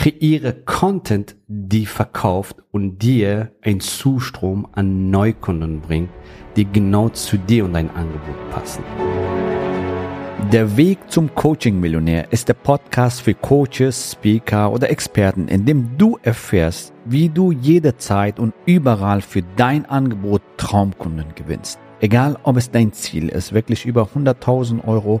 Kreiere Content, die verkauft und dir ein Zustrom an Neukunden bringt, die genau zu dir und dein Angebot passen. Der Weg zum Coaching-Millionär ist der Podcast für Coaches, Speaker oder Experten, in dem du erfährst, wie du jederzeit und überall für dein Angebot Traumkunden gewinnst. Egal, ob es dein Ziel ist, wirklich über 100.000 Euro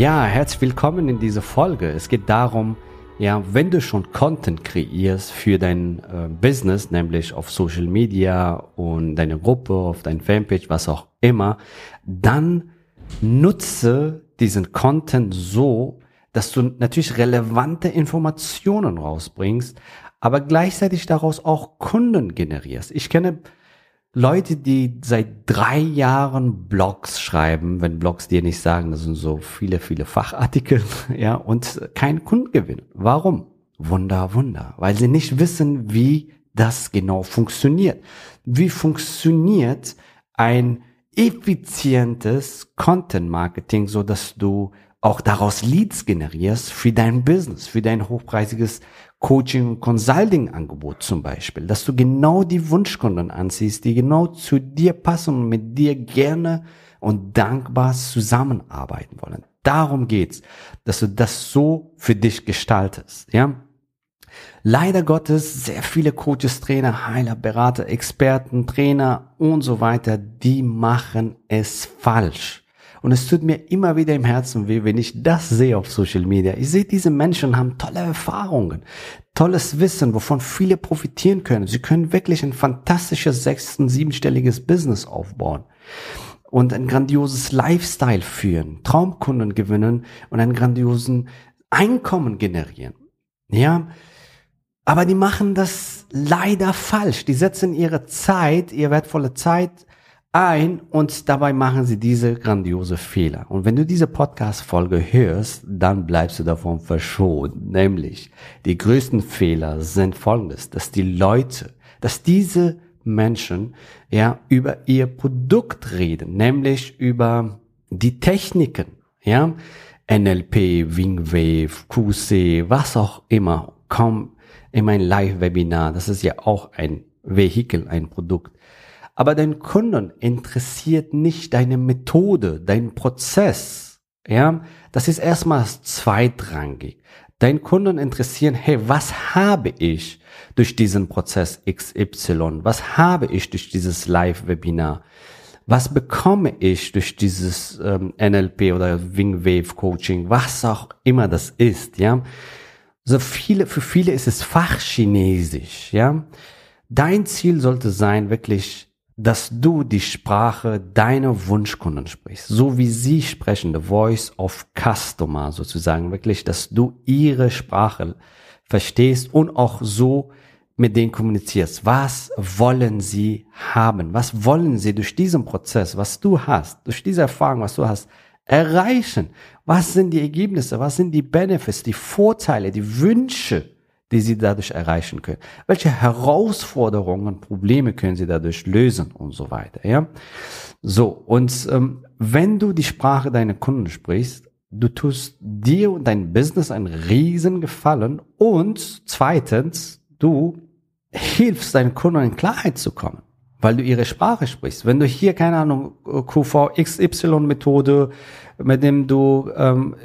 Ja, herzlich willkommen in dieser Folge. Es geht darum, ja, wenn du schon Content kreierst für dein äh, Business, nämlich auf Social Media und deine Gruppe, auf dein Fanpage, was auch immer, dann nutze diesen Content so, dass du natürlich relevante Informationen rausbringst, aber gleichzeitig daraus auch Kunden generierst. Ich kenne Leute, die seit drei Jahren Blogs schreiben, wenn Blogs dir nicht sagen, das sind so viele, viele Fachartikel, ja, und keinen Kunden gewinnen. Warum? Wunder, Wunder, weil sie nicht wissen, wie das genau funktioniert. Wie funktioniert ein effizientes Content Marketing, so dass du auch daraus Leads generierst für dein Business, für dein hochpreisiges Coaching- und Consulting-Angebot zum Beispiel, dass du genau die Wunschkunden anziehst, die genau zu dir passen und mit dir gerne und dankbar zusammenarbeiten wollen. Darum geht's, dass du das so für dich gestaltest, ja. Leider Gottes, sehr viele Coaches, Trainer, Heiler, Berater, Experten, Trainer und so weiter, die machen es falsch. Und es tut mir immer wieder im Herzen weh, wenn ich das sehe auf Social Media. Ich sehe, diese Menschen haben tolle Erfahrungen, tolles Wissen, wovon viele profitieren können. Sie können wirklich ein fantastisches sechsten, siebenstelliges Business aufbauen und ein grandioses Lifestyle führen, Traumkunden gewinnen und einen grandiosen Einkommen generieren. Ja, aber die machen das leider falsch. Die setzen ihre Zeit, ihre wertvolle Zeit ein und dabei machen sie diese grandiose Fehler. Und wenn du diese Podcast-Folge hörst, dann bleibst du davon verschont. Nämlich, die größten Fehler sind folgendes, dass die Leute, dass diese Menschen, ja, über ihr Produkt reden, nämlich über die Techniken, ja, NLP, Wingwave, QC, was auch immer, komm in mein Live-Webinar, das ist ja auch ein Vehikel, ein Produkt aber dein Kunden interessiert nicht deine Methode, dein Prozess. Ja, das ist erstmal zweitrangig. Dein Kunden interessieren, hey, was habe ich durch diesen Prozess XY? Was habe ich durch dieses Live-Webinar? Was bekomme ich durch dieses ähm, NLP oder Wingwave Coaching? Was auch immer das ist, ja? So viele, für viele ist es Fachchinesisch, ja? Dein Ziel sollte sein, wirklich dass du die Sprache deiner Wunschkunden sprichst, so wie sie sprechen, the voice of customer sozusagen, wirklich, dass du ihre Sprache verstehst und auch so mit denen kommunizierst. Was wollen sie haben? Was wollen sie durch diesen Prozess, was du hast, durch diese Erfahrung, was du hast, erreichen? Was sind die Ergebnisse? Was sind die Benefits, die Vorteile, die Wünsche? Die sie dadurch erreichen können. Welche Herausforderungen, Probleme können sie dadurch lösen und so weiter. Ja, so und ähm, wenn du die Sprache deiner Kunden sprichst, du tust dir und dein Business einen riesen Gefallen und zweitens, du hilfst deinen Kunden in Klarheit zu kommen, weil du ihre Sprache sprichst. Wenn du hier keine Ahnung QVXY Methode, mit dem du ähm,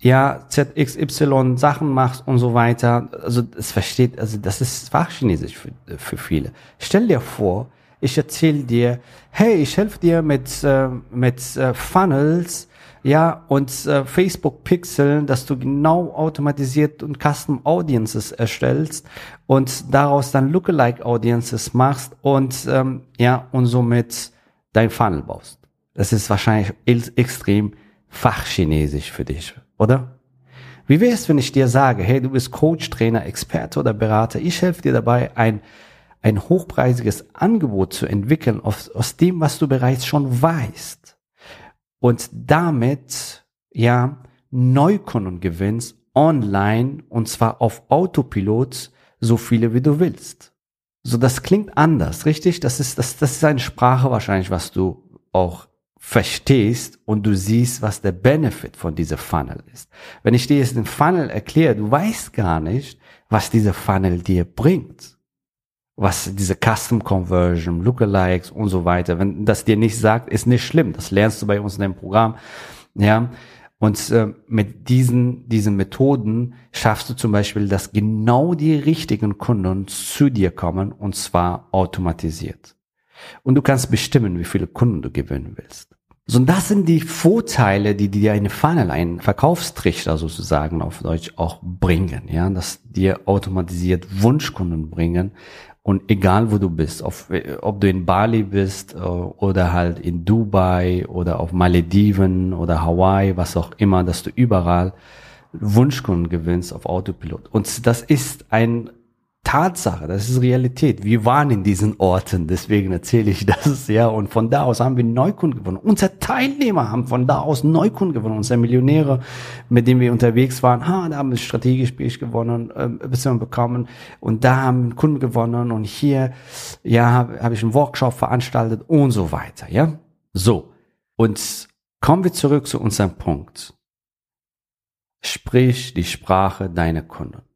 ja, ZXY Sachen machst und so weiter. Also es versteht, also das ist Fachchinesisch für, für viele. Stell dir vor, ich erzähle dir, hey, ich helfe dir mit, äh, mit äh, Funnels, ja, und äh, Facebook Pixeln, dass du genau automatisiert und Custom Audiences erstellst und daraus dann Lookalike Audiences machst und ähm, ja, und somit dein Funnel baust. Das ist wahrscheinlich extrem Fachchinesisch für dich oder? Wie wäre es, wenn ich dir sage, hey, du bist Coach, Trainer, Experte oder Berater, ich helfe dir dabei, ein ein hochpreisiges Angebot zu entwickeln aus, aus dem, was du bereits schon weißt. Und damit, ja, Neukunden gewinnst online und zwar auf Autopilot so viele wie du willst. So, das klingt anders, richtig? Das ist, das, das ist eine Sprache wahrscheinlich, was du auch verstehst und du siehst, was der Benefit von dieser Funnel ist. Wenn ich dir jetzt den Funnel erkläre, du weißt gar nicht, was dieser Funnel dir bringt. Was diese Custom Conversion, Lookalikes und so weiter. Wenn das dir nicht sagt, ist nicht schlimm. Das lernst du bei uns in dem Programm. Ja. Und äh, mit diesen, diesen Methoden schaffst du zum Beispiel, dass genau die richtigen Kunden zu dir kommen und zwar automatisiert. Und du kannst bestimmen, wie viele Kunden du gewinnen willst. So, und das sind die Vorteile, die dir eine Funnel, ein Verkaufstrichter sozusagen auf Deutsch auch bringen, ja, dass dir automatisiert Wunschkunden bringen und egal wo du bist, auf, ob du in Bali bist äh, oder halt in Dubai oder auf Malediven oder Hawaii, was auch immer, dass du überall Wunschkunden gewinnst auf Autopilot. Und das ist ein Tatsache, das ist Realität. Wir waren in diesen Orten, deswegen erzähle ich das, ja. Und von da aus haben wir Neukunden gewonnen. Unsere Teilnehmer haben von da aus Neukunden gewonnen. Unsere Millionäre, mit denen wir unterwegs waren, ha, da haben wir strategisch gewonnen, äh, bisschen bekommen. Und da haben Kunden gewonnen. Und hier, ja, habe hab ich einen Workshop veranstaltet und so weiter, ja. So. Und kommen wir zurück zu unserem Punkt. Sprich die Sprache deiner Kunden.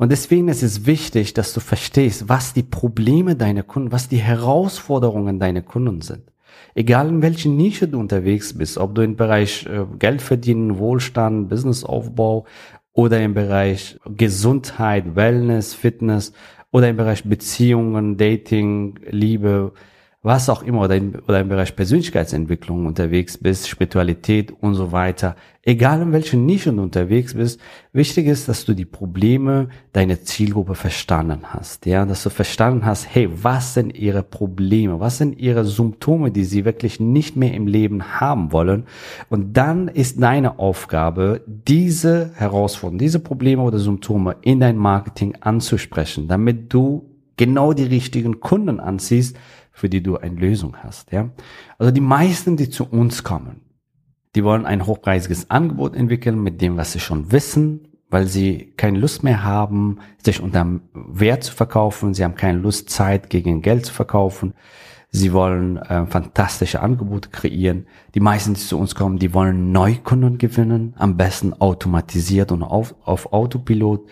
Und deswegen ist es wichtig, dass du verstehst, was die Probleme deiner Kunden, was die Herausforderungen deiner Kunden sind. Egal in welchen Nische du unterwegs bist, ob du im Bereich äh, Geld verdienen, Wohlstand, Businessaufbau oder im Bereich Gesundheit, Wellness, Fitness oder im Bereich Beziehungen, Dating, Liebe, was auch immer oder, in, oder im Bereich Persönlichkeitsentwicklung unterwegs bist, Spiritualität und so weiter, egal in welchen Nischen unterwegs bist, wichtig ist, dass du die Probleme deiner Zielgruppe verstanden hast, ja, dass du verstanden hast, hey, was sind ihre Probleme, was sind ihre Symptome, die sie wirklich nicht mehr im Leben haben wollen? Und dann ist deine Aufgabe, diese Herausforderungen, diese Probleme oder Symptome in dein Marketing anzusprechen, damit du genau die richtigen Kunden anziehst, für die du eine Lösung hast. Ja? Also die meisten, die zu uns kommen, die wollen ein hochpreisiges Angebot entwickeln mit dem, was sie schon wissen, weil sie keine Lust mehr haben, sich unter Wert zu verkaufen. Sie haben keine Lust, Zeit gegen Geld zu verkaufen. Sie wollen äh, fantastische Angebote kreieren. Die meisten, die zu uns kommen, die wollen Neukunden gewinnen, am besten automatisiert und auf, auf Autopilot.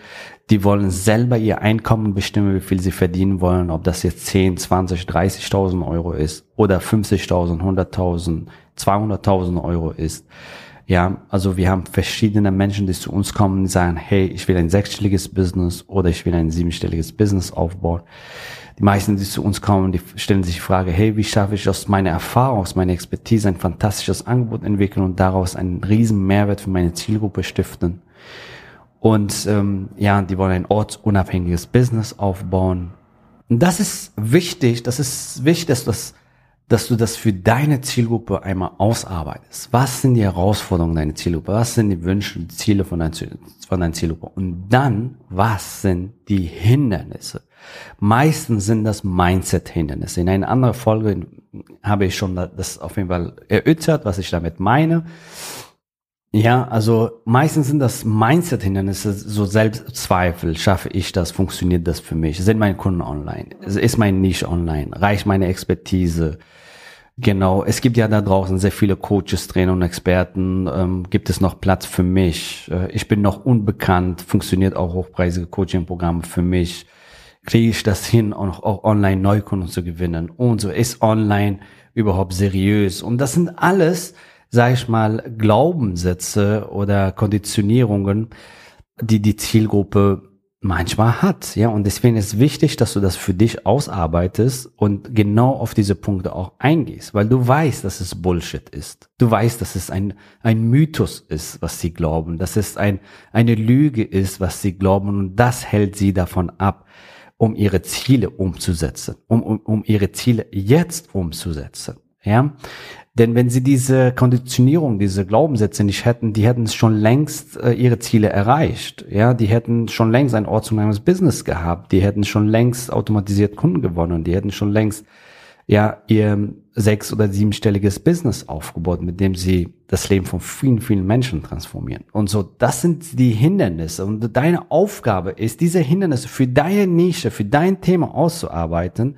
Die wollen selber ihr Einkommen bestimmen, wie viel sie verdienen wollen, ob das jetzt 10, 20, 30.000 Euro ist oder 50.000, 100.000, 200.000 Euro ist. Ja, also wir haben verschiedene Menschen, die zu uns kommen und sagen, hey, ich will ein sechsstelliges Business oder ich will ein siebenstelliges Business aufbauen die meisten, die zu uns kommen, die stellen sich die Frage, hey, wie schaffe ich aus meiner Erfahrung, aus meiner Expertise ein fantastisches Angebot entwickeln und daraus einen riesen Mehrwert für meine Zielgruppe stiften. Und ähm, ja, die wollen ein ortsunabhängiges Business aufbauen. Und das ist wichtig, das ist wichtig, dass, das, dass du das für deine Zielgruppe einmal ausarbeitest. Was sind die Herausforderungen deiner Zielgruppe? Was sind die Wünsche und Ziele von deiner, Zielgruppe? Und dann, was sind die Hindernisse? Meistens sind das Mindset-Hindernisse. In einer anderen Folge habe ich schon das auf jeden Fall erörtert, was ich damit meine. Ja, also meistens sind das Mindset-Hindernisse, so Selbstzweifel. Schaffe ich das? Funktioniert das für mich? Sind meine Kunden online? Ist mein Nische online? Reicht meine Expertise? Genau, es gibt ja da draußen sehr viele Coaches, Trainer und Experten. Ähm, gibt es noch Platz für mich? Äh, ich bin noch unbekannt. Funktioniert auch hochpreisige Coaching-Programme für mich? kriege ich das hin, auch, auch online Neukunden zu gewinnen und so ist online überhaupt seriös. Und das sind alles, sage ich mal, Glaubenssätze oder Konditionierungen, die die Zielgruppe manchmal hat, ja, und deswegen ist wichtig, dass du das für dich ausarbeitest und genau auf diese Punkte auch eingehst, weil du weißt, dass es Bullshit ist. Du weißt, dass es ein, ein Mythos ist, was sie glauben, dass es ein, eine Lüge ist, was sie glauben und das hält sie davon ab, um ihre Ziele umzusetzen, um, um, um ihre Ziele jetzt umzusetzen. Ja, Denn wenn sie diese Konditionierung, diese Glaubenssätze nicht hätten, die hätten schon längst äh, ihre Ziele erreicht. Ja, die hätten schon längst ein ortsunabhängiges Business gehabt. Die hätten schon längst automatisiert Kunden gewonnen. Die hätten schon längst ja ihr sechs- oder siebenstelliges Business aufgebaut, mit dem sie das Leben von vielen, vielen Menschen transformieren. Und so, das sind die Hindernisse. Und deine Aufgabe ist, diese Hindernisse für deine Nische, für dein Thema auszuarbeiten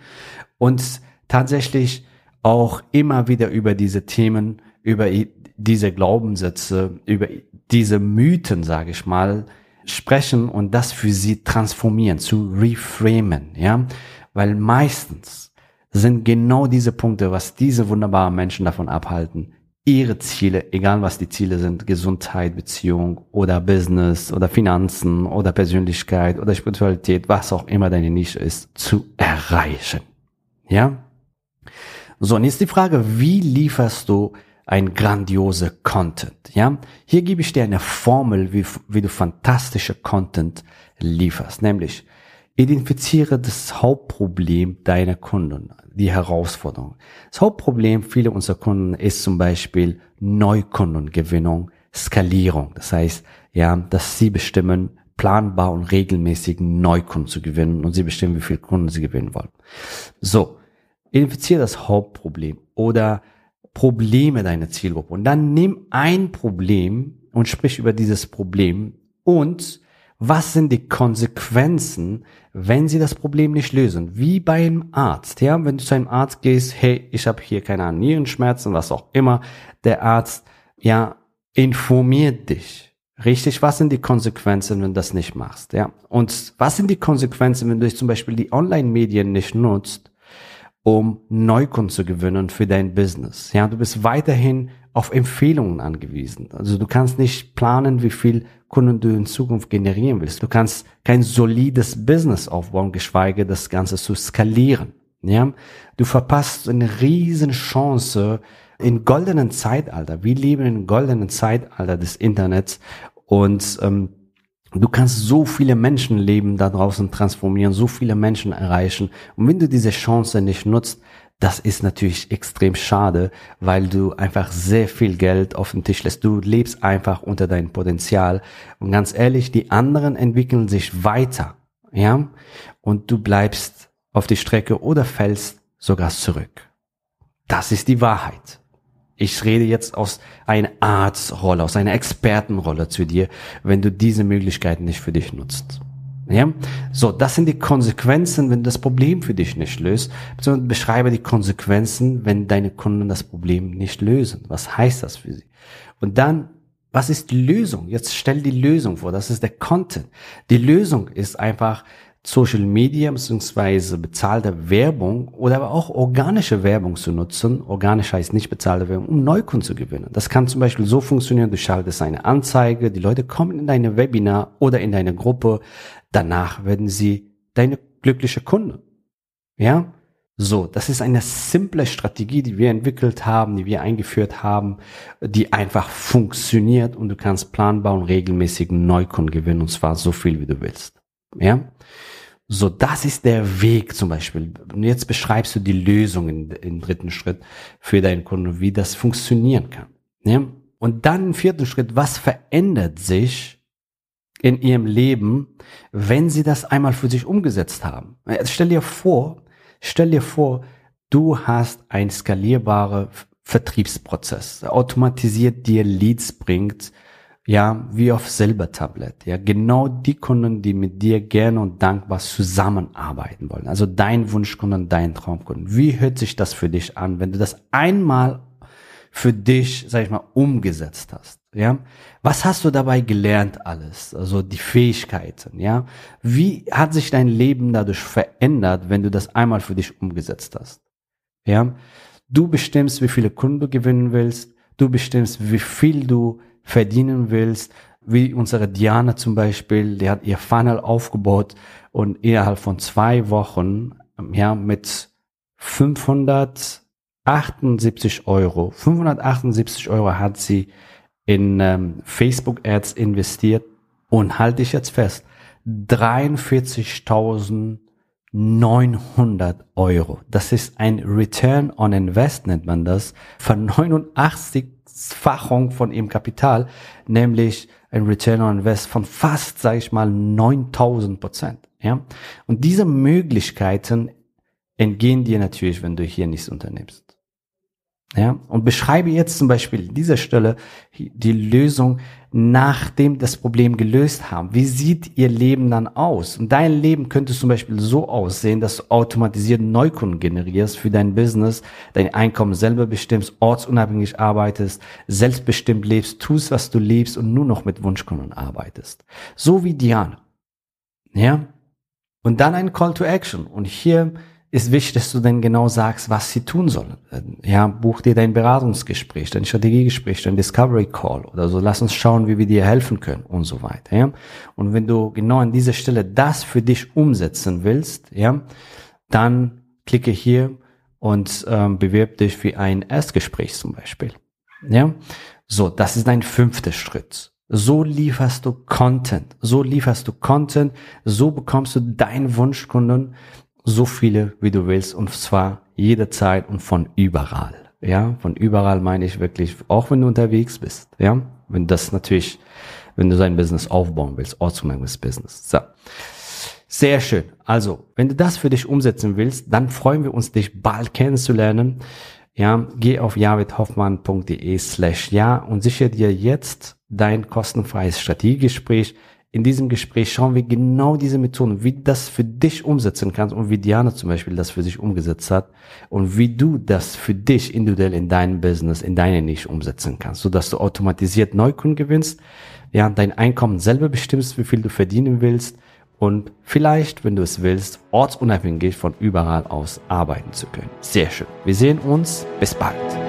und tatsächlich auch immer wieder über diese Themen, über diese Glaubenssätze, über diese Mythen, sage ich mal, sprechen und das für sie transformieren, zu reframen, ja, weil meistens sind genau diese Punkte, was diese wunderbaren Menschen davon abhalten, ihre Ziele, egal was die Ziele sind, Gesundheit, Beziehung oder Business oder Finanzen oder Persönlichkeit oder Spiritualität, was auch immer deine Nische ist, zu erreichen. Ja? So, und jetzt die Frage, wie lieferst du ein grandiose Content? Ja? Hier gebe ich dir eine Formel, wie, wie du fantastische Content lieferst, nämlich Identifiziere das Hauptproblem deiner Kunden, die Herausforderung. Das Hauptproblem vieler unserer Kunden ist zum Beispiel Neukundengewinnung, Skalierung. Das heißt, ja, dass sie bestimmen, planbar und regelmäßigen Neukunden zu gewinnen und sie bestimmen, wie viele Kunden sie gewinnen wollen. So, identifiziere das Hauptproblem oder Probleme deiner Zielgruppe und dann nimm ein Problem und sprich über dieses Problem und was sind die Konsequenzen, wenn sie das Problem nicht lösen? Wie beim Arzt, ja, wenn du zu einem Arzt gehst, hey, ich habe hier keine Ahnung, Nierenschmerzen, was auch immer, der Arzt, ja, informiert dich. Richtig, was sind die Konsequenzen, wenn du das nicht machst, ja? Und was sind die Konsequenzen, wenn du zum Beispiel die Online-Medien nicht nutzt, um Neukunden zu gewinnen für dein Business? Ja, du bist weiterhin auf Empfehlungen angewiesen. Also du kannst nicht planen, wie viel Kunden du in Zukunft generieren willst. Du kannst kein solides Business aufbauen, geschweige das Ganze zu skalieren. Ja, du verpasst eine riesen Chance in goldenen Zeitalter. Wir leben in goldenen Zeitalter des Internets und ähm, Du kannst so viele Menschenleben da draußen transformieren, so viele Menschen erreichen. Und wenn du diese Chance nicht nutzt, das ist natürlich extrem schade, weil du einfach sehr viel Geld auf den Tisch lässt. Du lebst einfach unter deinem Potenzial. Und ganz ehrlich, die anderen entwickeln sich weiter, ja? Und du bleibst auf die Strecke oder fällst sogar zurück. Das ist die Wahrheit. Ich rede jetzt aus einer Arztrolle, aus einer Expertenrolle zu dir, wenn du diese Möglichkeiten nicht für dich nutzt. Ja? So, das sind die Konsequenzen, wenn du das Problem für dich nicht löst, beziehungsweise beschreibe die Konsequenzen, wenn deine Kunden das Problem nicht lösen. Was heißt das für sie? Und dann, was ist die Lösung? Jetzt stell die Lösung vor, das ist der Content. Die Lösung ist einfach, Social Media bzw. bezahlte Werbung oder aber auch organische Werbung zu nutzen. Organisch heißt nicht bezahlte Werbung, um Neukunden zu gewinnen. Das kann zum Beispiel so funktionieren, du schaltest eine Anzeige, die Leute kommen in deine Webinar oder in deine Gruppe, danach werden sie deine glückliche Kunde. Ja? So, das ist eine simple Strategie, die wir entwickelt haben, die wir eingeführt haben, die einfach funktioniert und du kannst planbar und regelmäßig Neukunden gewinnen und zwar so viel, wie du willst. Ja? So, das ist der Weg zum Beispiel. Und jetzt beschreibst du die Lösung im dritten Schritt für deinen Kunden, wie das funktionieren kann. Ja? Und dann im vierten Schritt, was verändert sich in ihrem Leben, wenn sie das einmal für sich umgesetzt haben? Jetzt stell dir vor, stell dir vor, du hast ein skalierbarer Vertriebsprozess, automatisiert dir Leads bringt, ja, wie auf Silbertablett, ja, genau die Kunden, die mit dir gerne und dankbar zusammenarbeiten wollen. Also dein Wunschkunden, dein Traumkunden. Wie hört sich das für dich an, wenn du das einmal für dich, sag ich mal, umgesetzt hast? Ja, was hast du dabei gelernt alles? Also die Fähigkeiten, ja? Wie hat sich dein Leben dadurch verändert, wenn du das einmal für dich umgesetzt hast? Ja, du bestimmst, wie viele Kunden du gewinnen willst. Du bestimmst, wie viel du verdienen willst, wie unsere Diana zum Beispiel, die hat ihr Funnel aufgebaut und innerhalb von zwei Wochen, ja, mit 578 Euro, 578 Euro hat sie in ähm, Facebook Ads investiert und halte ich jetzt fest, 43.000 900 Euro. Das ist ein Return on Invest, nennt man das, von 89-fachung von ihrem Kapital, nämlich ein Return on Invest von fast, sage ich mal, 9000 Prozent. Ja? Und diese Möglichkeiten entgehen dir natürlich, wenn du hier nichts unternimmst. Ja, und beschreibe jetzt zum Beispiel an dieser Stelle die Lösung, nachdem das Problem gelöst haben. Wie sieht ihr Leben dann aus? Und dein Leben könnte zum Beispiel so aussehen, dass du automatisiert Neukunden generierst für dein Business, dein Einkommen selber bestimmst, ortsunabhängig arbeitest, selbstbestimmt lebst, tust, was du liebst und nur noch mit Wunschkunden arbeitest. So wie Diana. Ja? Und dann ein Call to Action. Und hier ist wichtig, dass du dann genau sagst, was sie tun sollen. Ja, buch dir dein Beratungsgespräch, dein Strategiegespräch, dein Discovery Call oder so. Lass uns schauen, wie wir dir helfen können und so weiter. Ja, und wenn du genau an dieser Stelle das für dich umsetzen willst, ja, dann klicke hier und ähm, bewirb dich für ein Erstgespräch zum Beispiel. Ja, so, das ist dein fünfter Schritt. So lieferst du Content. So lieferst du Content. So bekommst du deinen Wunschkunden so viele, wie du willst, und zwar jederzeit und von überall. Ja, von überall meine ich wirklich, auch wenn du unterwegs bist. Ja, wenn das natürlich, wenn du sein Business aufbauen willst, ortsunabhängiges Business. So. Sehr schön. Also, wenn du das für dich umsetzen willst, dann freuen wir uns, dich bald kennenzulernen. Ja, geh auf javidhoffmann.de slash ja und sichere dir jetzt dein kostenfreies Strategiegespräch in diesem Gespräch schauen wir genau diese Methoden, wie das für dich umsetzen kannst und wie Diana zum Beispiel das für sich umgesetzt hat und wie du das für dich individuell in deinem Business, in deiner Nische umsetzen kannst, so dass du automatisiert Neukunden gewinnst, ja, dein Einkommen selber bestimmst, wie viel du verdienen willst und vielleicht, wenn du es willst, ortsunabhängig von überall aus arbeiten zu können. Sehr schön. Wir sehen uns. Bis bald.